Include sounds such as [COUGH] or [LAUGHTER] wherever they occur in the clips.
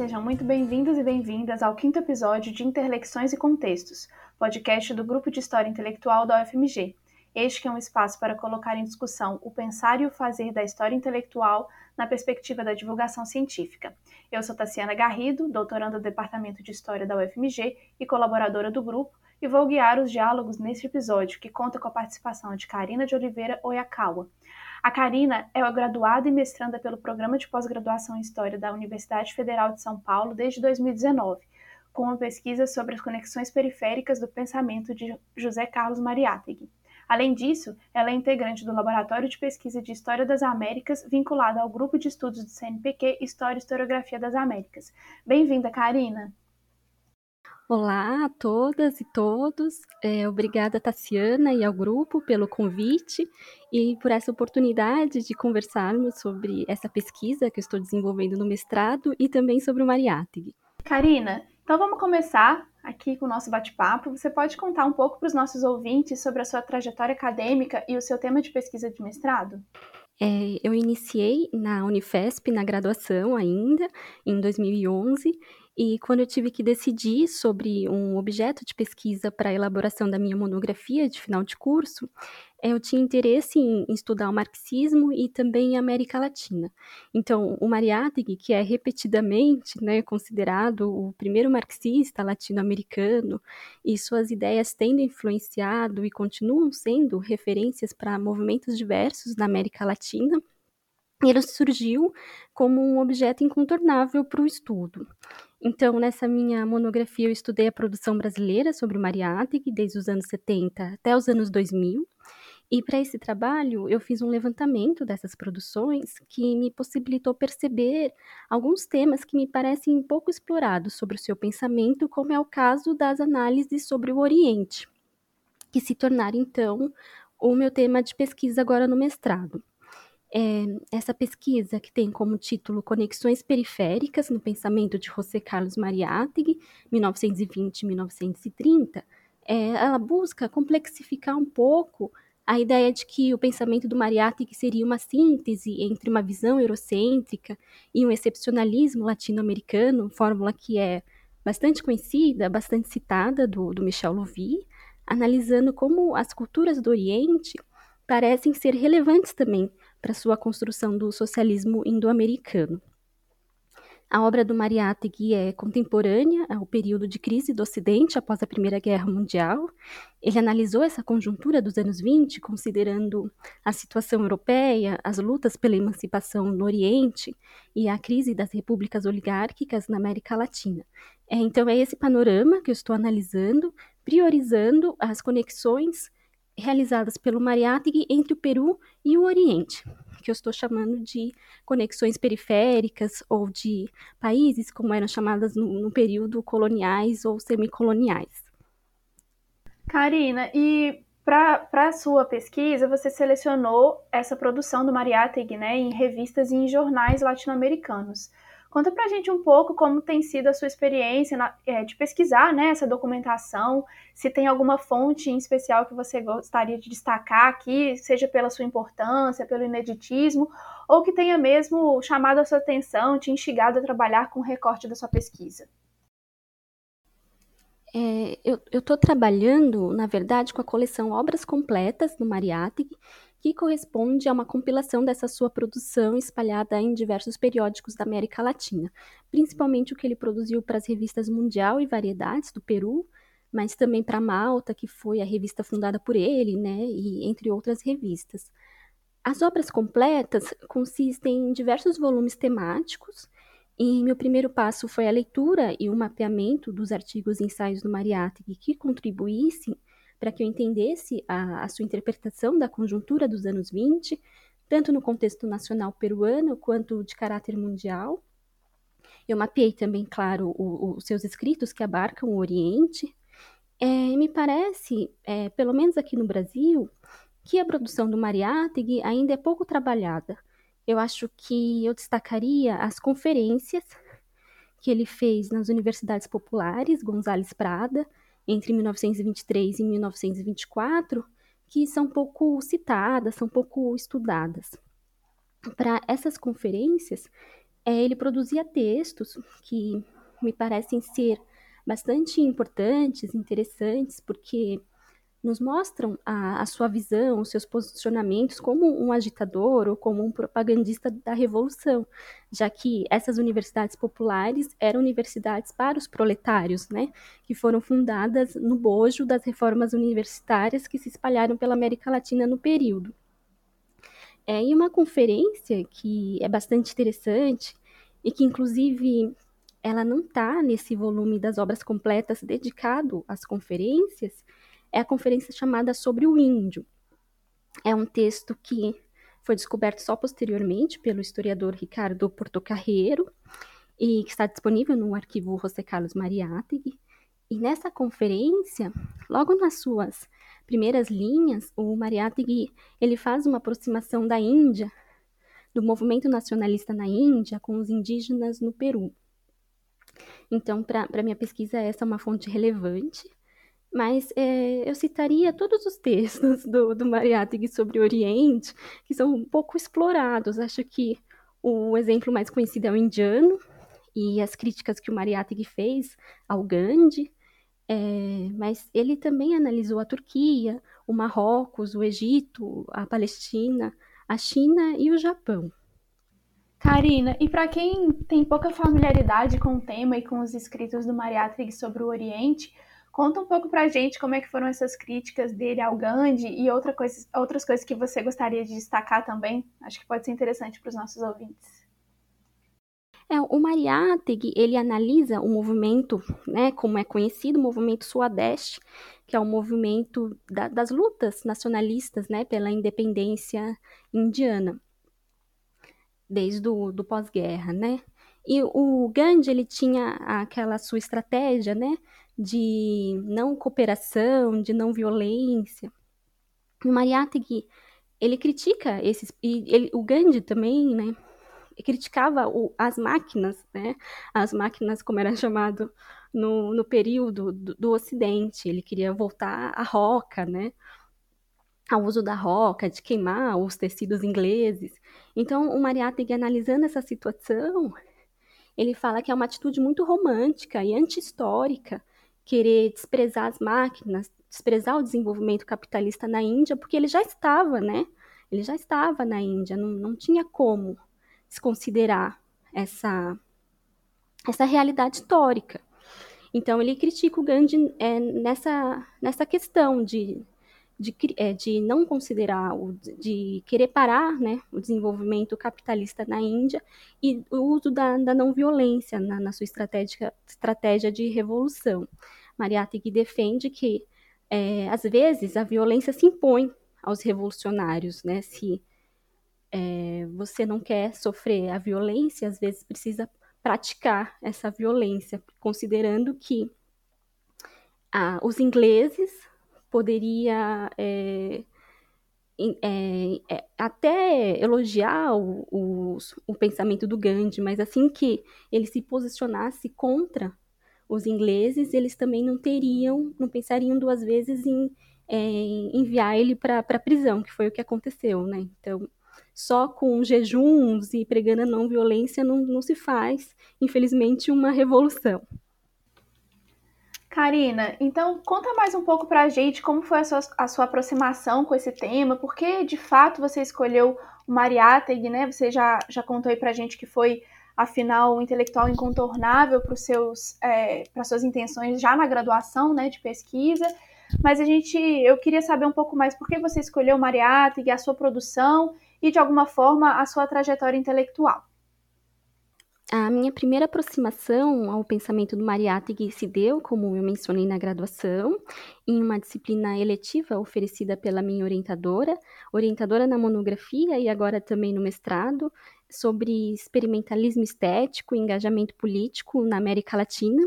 Sejam muito bem-vindos e bem-vindas ao quinto episódio de Interlexões e Contextos, podcast do Grupo de História Intelectual da UFMG. Este é um espaço para colocar em discussão o pensar e o fazer da história intelectual na perspectiva da divulgação científica. Eu sou Tassiana Garrido, doutoranda do Departamento de História da UFMG e colaboradora do grupo, e vou guiar os diálogos neste episódio, que conta com a participação de Karina de Oliveira Oyakawa. A Karina é graduada e mestranda pelo Programa de Pós-Graduação em História da Universidade Federal de São Paulo desde 2019, com uma pesquisa sobre as conexões periféricas do pensamento de José Carlos Mariátegui. Além disso, ela é integrante do Laboratório de Pesquisa de História das Américas, vinculado ao Grupo de Estudos do CNPq História e Historiografia das Américas. Bem-vinda, Karina! Olá a todas e todos. É, obrigada, Tassiana, e ao grupo pelo convite e por essa oportunidade de conversarmos sobre essa pesquisa que eu estou desenvolvendo no mestrado e também sobre o Mariátegui. Karina, então vamos começar aqui com o nosso bate-papo. Você pode contar um pouco para os nossos ouvintes sobre a sua trajetória acadêmica e o seu tema de pesquisa de mestrado? É, eu iniciei na Unifesp, na graduação ainda, em 2011, e quando eu tive que decidir sobre um objeto de pesquisa para a elaboração da minha monografia de final de curso, eu tinha interesse em estudar o marxismo e também a América Latina. Então, o Mariátegui, que é repetidamente né, considerado o primeiro marxista latino-americano, e suas ideias tendo influenciado e continuam sendo referências para movimentos diversos na América Latina, ele surgiu como um objeto incontornável para o estudo. Então, nessa minha monografia, eu estudei a produção brasileira sobre o Mariátegui, desde os anos 70 até os anos 2000. E para esse trabalho, eu fiz um levantamento dessas produções que me possibilitou perceber alguns temas que me parecem pouco explorados sobre o seu pensamento, como é o caso das análises sobre o Oriente, que se tornaram então o meu tema de pesquisa agora no mestrado. É, essa pesquisa, que tem como título Conexões Periféricas no Pensamento de José Carlos Mariátegui, 1920-1930, é, ela busca complexificar um pouco a ideia de que o pensamento do Mariátegui seria uma síntese entre uma visão eurocêntrica e um excepcionalismo latino-americano, fórmula que é bastante conhecida, bastante citada do, do Michel Louvi, analisando como as culturas do Oriente parecem ser relevantes também para sua construção do socialismo indo-americano. A obra do Mariátegui é contemporânea ao período de crise do Ocidente após a Primeira Guerra Mundial. Ele analisou essa conjuntura dos anos 20, considerando a situação europeia, as lutas pela emancipação no Oriente e a crise das repúblicas oligárquicas na América Latina. É, então, é esse panorama que eu estou analisando, priorizando as conexões realizadas pelo Mariátegui entre o Peru e o Oriente, que eu estou chamando de conexões periféricas ou de países como eram chamadas no, no período coloniais ou semicoloniais. Karina, e para a sua pesquisa, você selecionou essa produção do Mariátegui né, em revistas e em jornais latino-americanos. Conta pra gente um pouco como tem sido a sua experiência na, é, de pesquisar né, essa documentação, se tem alguma fonte em especial que você gostaria de destacar aqui, seja pela sua importância, pelo ineditismo, ou que tenha mesmo chamado a sua atenção, te instigado a trabalhar com o recorte da sua pesquisa. É, eu estou trabalhando, na verdade, com a coleção Obras Completas do Mariátegui, que corresponde a uma compilação dessa sua produção espalhada em diversos periódicos da América Latina, principalmente o que ele produziu para as revistas Mundial e Variedades do Peru, mas também para Malta, que foi a revista fundada por ele, né, e entre outras revistas. As obras completas consistem em diversos volumes temáticos, e meu primeiro passo foi a leitura e o mapeamento dos artigos e ensaios do Mariátegui que contribuíssem para que eu entendesse a, a sua interpretação da conjuntura dos anos 20, tanto no contexto nacional peruano quanto de caráter mundial. Eu mapeei também, claro, os seus escritos que abarcam o Oriente. É, me parece, é, pelo menos aqui no Brasil, que a produção do Mariátegui ainda é pouco trabalhada. Eu acho que eu destacaria as conferências que ele fez nas universidades populares, Gonzales Prada, entre 1923 e 1924 que são pouco citadas, são pouco estudadas. Para essas conferências, é, ele produzia textos que me parecem ser bastante importantes, interessantes, porque nos mostram a, a, sua visão, os seus posicionamentos como um agitador ou como um propagandista da revolução, já que essas universidades populares eram universidades para os proletários, né, que foram fundadas no bojo das reformas universitárias que se espalharam pela América Latina no período. É, em uma conferência que é bastante interessante e que inclusive ela não está nesse volume das obras completas dedicado às conferências, é a conferência chamada Sobre o Índio. É um texto que foi descoberto só posteriormente pelo historiador Ricardo Portocarreiro e que está disponível no arquivo José Carlos Mariátegui. E nessa conferência, logo nas suas primeiras linhas, o Mariátegui ele faz uma aproximação da Índia, do movimento nacionalista na Índia com os indígenas no Peru. Então, para minha pesquisa, essa é uma fonte relevante. Mas é, eu citaria todos os textos do, do Mariátegui sobre o Oriente, que são um pouco explorados. Acho que o exemplo mais conhecido é o indiano, e as críticas que o Mariátegui fez ao Gandhi, é, mas ele também analisou a Turquia, o Marrocos, o Egito, a Palestina, a China e o Japão. Karina, e para quem tem pouca familiaridade com o tema e com os escritos do Mariátegui sobre o Oriente, Conta um pouco pra gente como é que foram essas críticas dele ao Gandhi e outra coisa, outras coisas que você gostaria de destacar também. Acho que pode ser interessante para os nossos ouvintes. É, o Mariátegui, ele analisa o movimento, né, como é conhecido, o movimento Suadeste, que é o movimento da, das lutas nacionalistas, né, pela independência indiana, desde o do pós-guerra, né. E o Gandhi, ele tinha aquela sua estratégia, né, de não cooperação, de não violência. O Mariátegui, ele critica esses, e ele, o Gandhi também, né, criticava o, as máquinas, né, as máquinas como era [LAUGHS] chamado no, no período do, do Ocidente, ele queria voltar à roca, né, ao uso da roca, de queimar os tecidos ingleses. Então, o Mariátegui, analisando essa situação, ele fala que é uma atitude muito romântica e anti-histórica querer desprezar as máquinas, desprezar o desenvolvimento capitalista na Índia, porque ele já estava, né? Ele já estava na Índia, não, não tinha como desconsiderar essa, essa realidade histórica. Então, ele critica o Gandhi é, nessa, nessa questão de, de, é, de não considerar, o, de querer parar né, o desenvolvimento capitalista na Índia e o uso da, da não violência na, na sua estratégia, estratégia de revolução. Mariátegui defende que, é, às vezes, a violência se impõe aos revolucionários, né? Se é, você não quer sofrer a violência, às vezes precisa praticar essa violência, considerando que ah, os ingleses poderia é, é, é, até elogiar o, o, o, pensamento do Gandhi, mas assim que ele se posicionasse contra os ingleses, eles também não teriam, não pensariam duas vezes em é, enviar ele para a prisão, que foi o que aconteceu, né? Então, só com jejuns e pregando a não violência não, não se faz, infelizmente, uma revolução. Karina, então conta mais um pouco para a gente como foi a sua, a sua aproximação com esse tema, porque de fato você escolheu o Mariátegui, né? Você já, já contou aí para a gente que foi afinal, um intelectual incontornável para é, suas intenções já na graduação, né, de pesquisa. Mas a gente, eu queria saber um pouco mais por que você escolheu Mariátegui, a sua produção e de alguma forma a sua trajetória intelectual. A minha primeira aproximação ao pensamento do Mariátegui se deu, como eu mencionei na graduação, em uma disciplina eletiva oferecida pela minha orientadora, orientadora na monografia e agora também no mestrado, sobre experimentalismo estético e engajamento político na América Latina.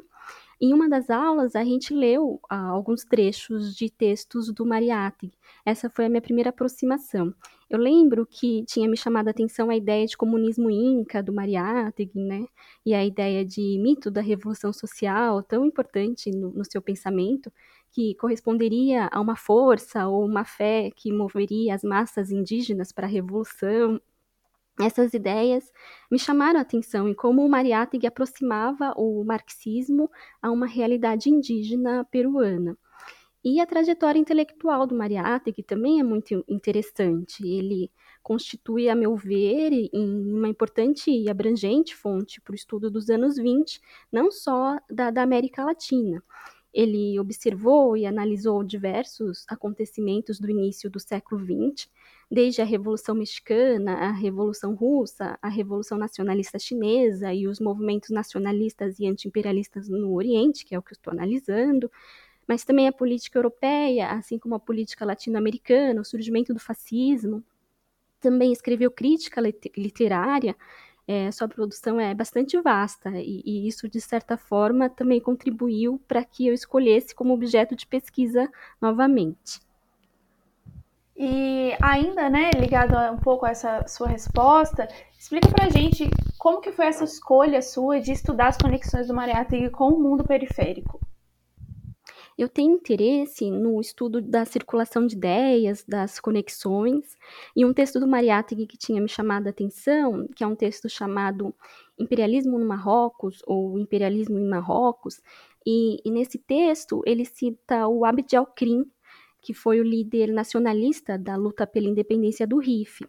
Em uma das aulas, a gente leu ah, alguns trechos de textos do Mariátegui. Essa foi a minha primeira aproximação. Eu lembro que tinha me chamado a atenção a ideia de comunismo inca do Mariátegui, né? E a ideia de mito da revolução social, tão importante no, no seu pensamento, que corresponderia a uma força ou uma fé que moveria as massas indígenas para a revolução Essas ideias me chamaram a atenção em como o Mariátegui aproximava o marxismo a uma realidade indígena peruana. E a trajetória intelectual do Mariátegui também é muito interessante. Ele constitui, a meu ver, uma importante e abrangente fonte para o estudo dos anos 20, não só da, da América Latina. Ele observou e analisou diversos acontecimentos do início do século XX, desde a Revolução Mexicana, a Revolução Russa, a Revolução Nacionalista Chinesa e os movimentos nacionalistas e antiimperialistas no Oriente, que é o que eu estou analisando, mas também a política europeia, assim como a política latino-americana, o surgimento do fascismo. Também escreveu crítica literária, é, sua produção é bastante vasta e, e, isso, de certa forma, também contribuiu para que eu escolhesse como objeto de pesquisa novamente. E ainda, né, ligado um pouco a essa sua resposta, explica pra gente como que foi essa escolha sua de estudar as conexões do Mariátegui com o mundo periférico. Eu tenho interesse no estudo da circulação de ideias, das conexões, e um texto do Mariátegui que tinha me chamado a atenção, que é um texto chamado Imperialismo no Marrocos, ou Imperialismo em Marrocos, e, e nesse texto ele cita o Abd al-Krim, que foi o líder nacionalista da luta pela independência do Rif.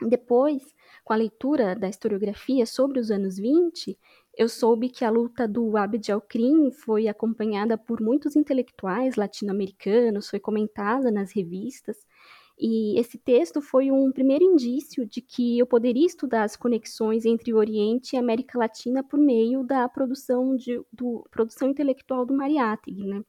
Depois, com a leitura da historiografia sobre os anos 20, eu soube que a luta do Abd al-Krim foi acompanhada por muitos intelectuais latino-americanos, foi comentada nas revistas, e esse texto foi um primeiro indício de que eu poderia estudar as conexões entre o Oriente e a América Latina por meio da produção, de, do, produção intelectual do Mariátegui, né?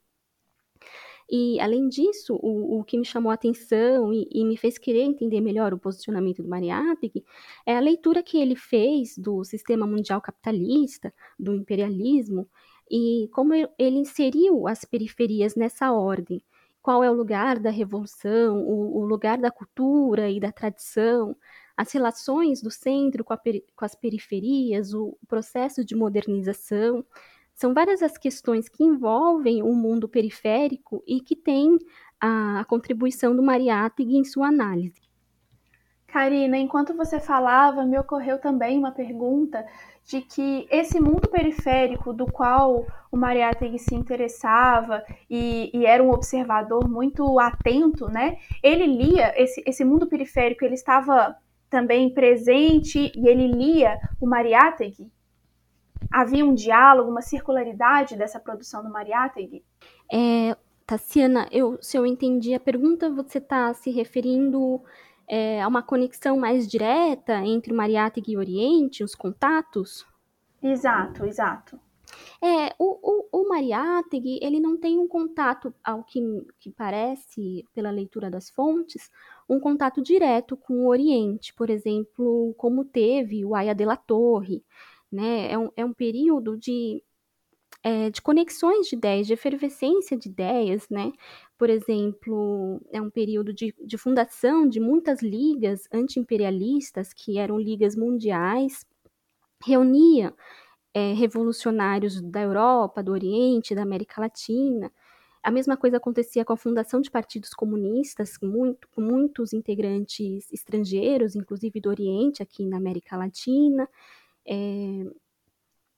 E, além disso, o, o que me chamou a atenção e, e, me fez querer entender melhor o posicionamento do Mariátegui é a leitura que ele fez do sistema mundial capitalista, do imperialismo, e como ele inseriu as periferias nessa ordem. Qual é o lugar da revolução, o, o lugar da cultura e da tradição, as relações do centro com, com as periferias, o processo de modernização. São várias as questões que envolvem o mundo periférico e que têm a, a contribuição do Mariátegui em sua análise. Karina, enquanto você falava, me ocorreu também uma pergunta de que esse mundo periférico do qual o Mariátegui se interessava e, e, era um observador muito atento, né? Ele lia esse, esse mundo periférico, ele estava também presente e ele lia o Mariátegui? Havia um diálogo, uma circularidade dessa produção do Mariátegui? É, Tassiana, eu, se eu entendi a pergunta, você está se referindo é, a uma conexão mais direta entre o Mariátegui e o Oriente, os contatos? Exato, exato. É, o, o, o Mariátegui, ele não tem um contato, ao que, que parece, pela leitura das fontes, um contato direto com o Oriente, por exemplo, como teve o Aya de la Torre, né? É um, é um período de, é, de conexões de ideias, de efervescência de ideias, né? Por exemplo, é um período de, de fundação de muitas ligas anti-imperialistas, que eram ligas mundiais, reunia é, revolucionários da Europa, do Oriente, da América Latina. A mesma coisa acontecia com a fundação de partidos comunistas, muito, com muitos integrantes estrangeiros, inclusive do Oriente, aqui na América Latina é,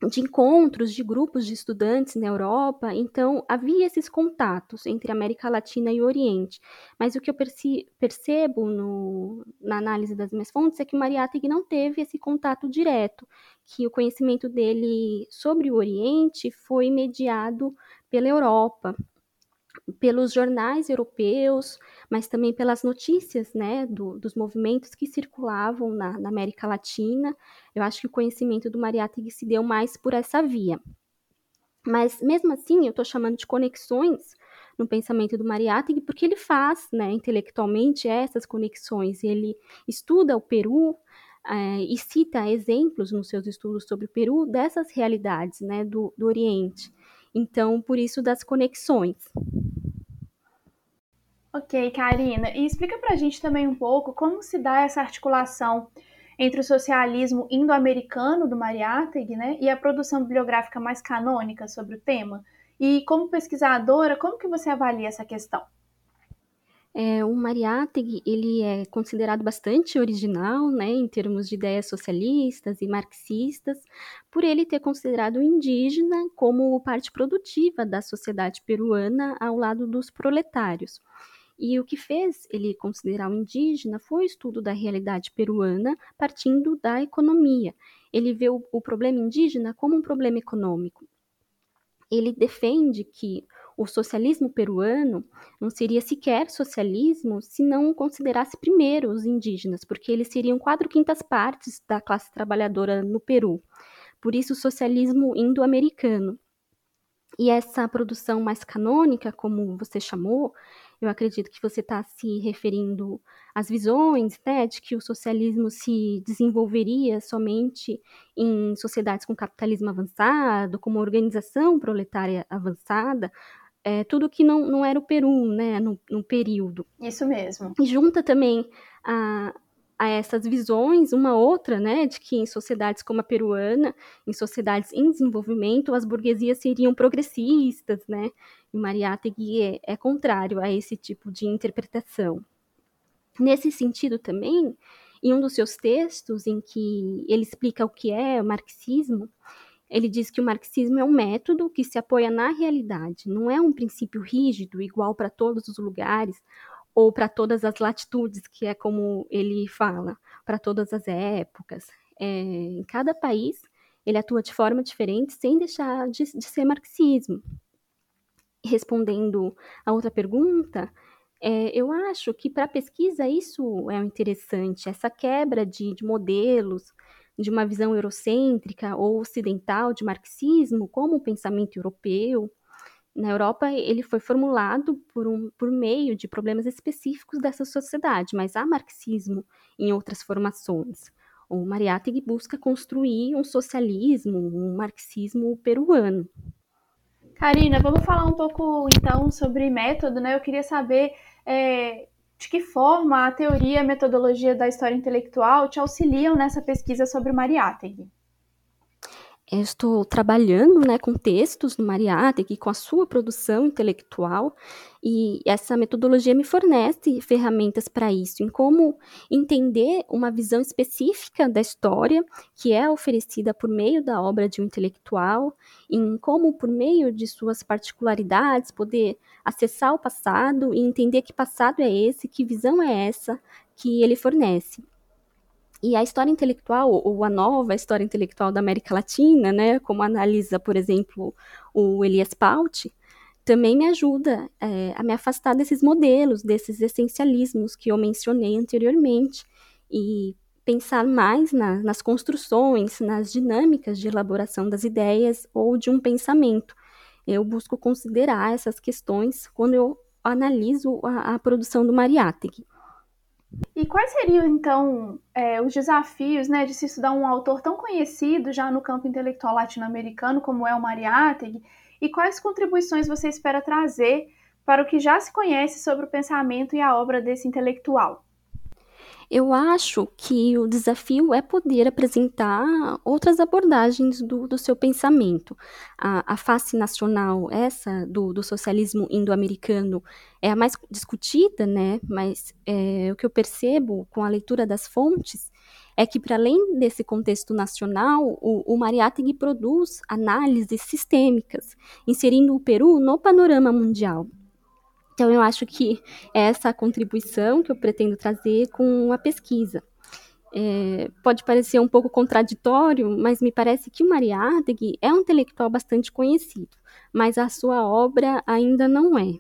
de encontros de grupos de estudantes na Europa, então havia esses contatos entre América Latina e Oriente. Mas o que eu percebo no, na análise das minhas fontes é que Mariátegui não teve esse contato direto, que o conhecimento dele sobre o Oriente foi mediado pela Europa, pelos jornais europeus, mas também pelas notícias né, do, dos movimentos que circulavam na, na, América Latina. Eu acho que o conhecimento do Mariátegui se deu mais por essa via. Mas, mesmo assim, eu estou chamando de conexões no pensamento do Mariátegui, porque ele faz, né, intelectualmente, essas conexões. Ele estuda o Peru é, e cita exemplos nos seus estudos sobre o Peru dessas realidades né, do, do Oriente. Então, por isso das conexões. Ok, Karina. E explica para a gente também um pouco como se dá essa articulação entre o socialismo indo-americano do Mariátegui né, e a produção bibliográfica mais canônica sobre o tema. E como pesquisadora, como que você avalia essa questão? É, o Mariátegui, ele é considerado bastante original, né, em termos de ideias socialistas e marxistas, por ele ter considerado o indígena como parte produtiva da sociedade peruana ao lado dos proletários. E o que fez ele considerar o indígena foi o estudo da realidade peruana partindo da economia. Ele vê o, o problema indígena como um problema econômico. Ele defende que o socialismo peruano não seria sequer socialismo se não considerasse primeiro os indígenas, porque eles seriam quatro quintas partes da classe trabalhadora no Peru. Por isso, o socialismo indo-americano. E essa produção mais canônica, como você chamou, eu acredito que você está se referindo às visões né, de que o socialismo se desenvolveria somente em sociedades com capitalismo avançado, com uma organização proletária avançada, é, tudo que não, não era o Peru, né, no, no período. Isso mesmo. E junta também a, a essas visões, uma outra, né, de que em sociedades como a peruana, em sociedades em desenvolvimento, as burguesias seriam progressistas, né, e Mariátegui é, é contrário a esse tipo de interpretação. Nesse sentido também, em um dos seus textos, em que ele explica o que é o marxismo, ele diz que o marxismo é um método que se apoia na realidade, não é um princípio rígido, igual para todos os lugares ou para todas as latitudes, que é como ele fala, para todas as épocas. É, em cada país, ele atua de forma diferente, sem deixar de, de ser marxismo. Respondendo a outra pergunta, é, eu acho que para a pesquisa isso é interessante, essa quebra de, de modelos, de uma visão eurocêntrica ou ocidental de marxismo como pensamento europeu. Na Europa, ele foi formulado por, um, por meio de problemas específicos dessa sociedade, mas há marxismo em outras formações. O Mariátegui busca construir um socialismo, um marxismo peruano. Karina, vamos falar um pouco então sobre método, né? Eu queria saber é, de que forma a teoria e a metodologia da história intelectual te auxiliam nessa pesquisa sobre o Mariátegui? Eu estou trabalhando né, com textos no Mariátegui, com a sua produção intelectual, e essa metodologia me fornece ferramentas para isso, em como entender uma visão específica da história que é oferecida por meio da obra de um intelectual, em como, por meio de suas particularidades, poder acessar o passado e entender que passado é esse, que visão é essa que ele fornece. E a história intelectual, ou a nova história intelectual da América Latina, né, como analisa, por exemplo, o Elias Paut, também me ajuda é, a me afastar desses modelos, desses essencialismos que eu mencionei anteriormente, e pensar mais na, nas construções, nas dinâmicas de elaboração das ideias ou de um pensamento. Eu busco considerar essas questões quando eu analiso a, a produção do Mariátegui. E quais seriam, então, é, os desafios né, de se estudar um autor tão conhecido já no campo intelectual latino-americano como é o Mariátegui? E quais contribuições você espera trazer para o que já se conhece sobre o pensamento e a obra desse intelectual? Eu acho que o desafio é poder apresentar outras abordagens do, do seu pensamento. A, a, face nacional, essa do, do socialismo indo-americano, é a mais discutida, né? Mas é, o que eu percebo com a leitura das fontes é que, para além desse contexto nacional, o, o Mariátegui produz análises sistêmicas, inserindo o Peru no panorama mundial. Então, eu acho que é essa contribuição que eu pretendo trazer com a pesquisa. É, pode parecer um pouco contraditório, mas me parece que o Mariátegui é um intelectual bastante conhecido, mas a sua obra ainda não é.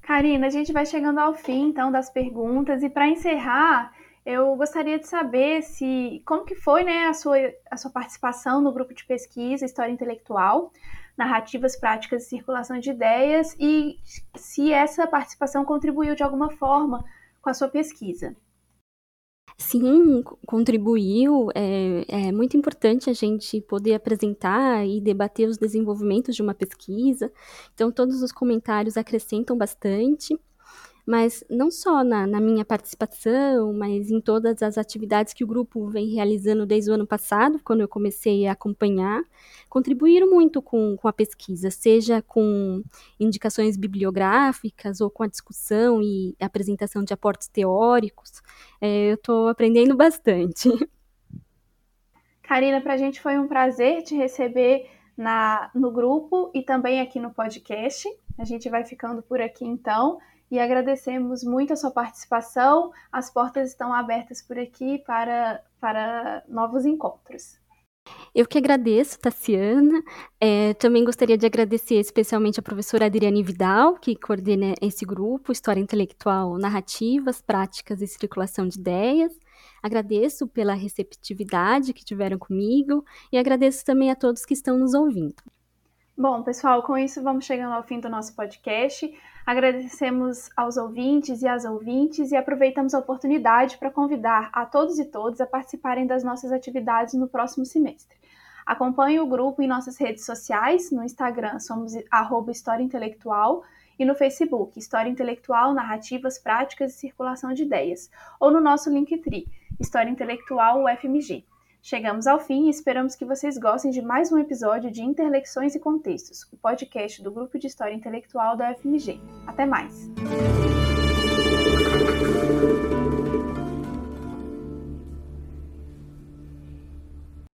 Karina, a gente vai chegando ao fim, então, das perguntas, e para encerrar, eu gostaria de saber se como que foi né, a, sua, a sua participação no grupo de pesquisa História Intelectual, narrativas, práticas e circulação de ideias e se essa participação contribuiu de alguma forma com a sua pesquisa. Sim, contribuiu. É, é, muito importante a gente poder apresentar e debater os desenvolvimentos de uma pesquisa. Então, todos os comentários acrescentam bastante. Mas não só na, na, minha participação, mas em todas as atividades que o grupo vem realizando desde o ano passado, quando eu comecei a acompanhar, contribuíram muito com, com a pesquisa, seja com indicações bibliográficas ou com a discussão e apresentação de aportes teóricos. É, eu estou aprendendo bastante. [LAUGHS] Karina, para a gente foi um prazer te receber na, no grupo e também aqui no podcast. A gente vai ficando por aqui então e agradecemos muito a sua participação. As portas estão abertas por aqui para, para novos encontros. Eu que agradeço, Tassiana. É, também gostaria de agradecer especialmente a professora Adriane Vidal, que coordena esse grupo, História Intelectual, Narrativas, Práticas e Circulação de Ideias. Agradeço pela receptividade que tiveram comigo e agradeço também a todos que estão nos ouvindo. Bom, pessoal, com isso vamos chegando ao fim do nosso podcast. Agradecemos aos ouvintes e às ouvintes e aproveitamos a oportunidade para convidar a todos e todas a participarem das nossas atividades no próximo semestre. Acompanhe o grupo em nossas redes sociais, no Instagram somos arroba História Intelectual e no Facebook, História Intelectual, Narrativas, Práticas e Circulação de Ideias, ou no nosso Linktree, História Intelectual UFMG. Chegamos ao fim e esperamos que vocês gostem de mais um episódio de Interlexões e Contextos, o podcast do Grupo de História Intelectual da UFMG. Até mais!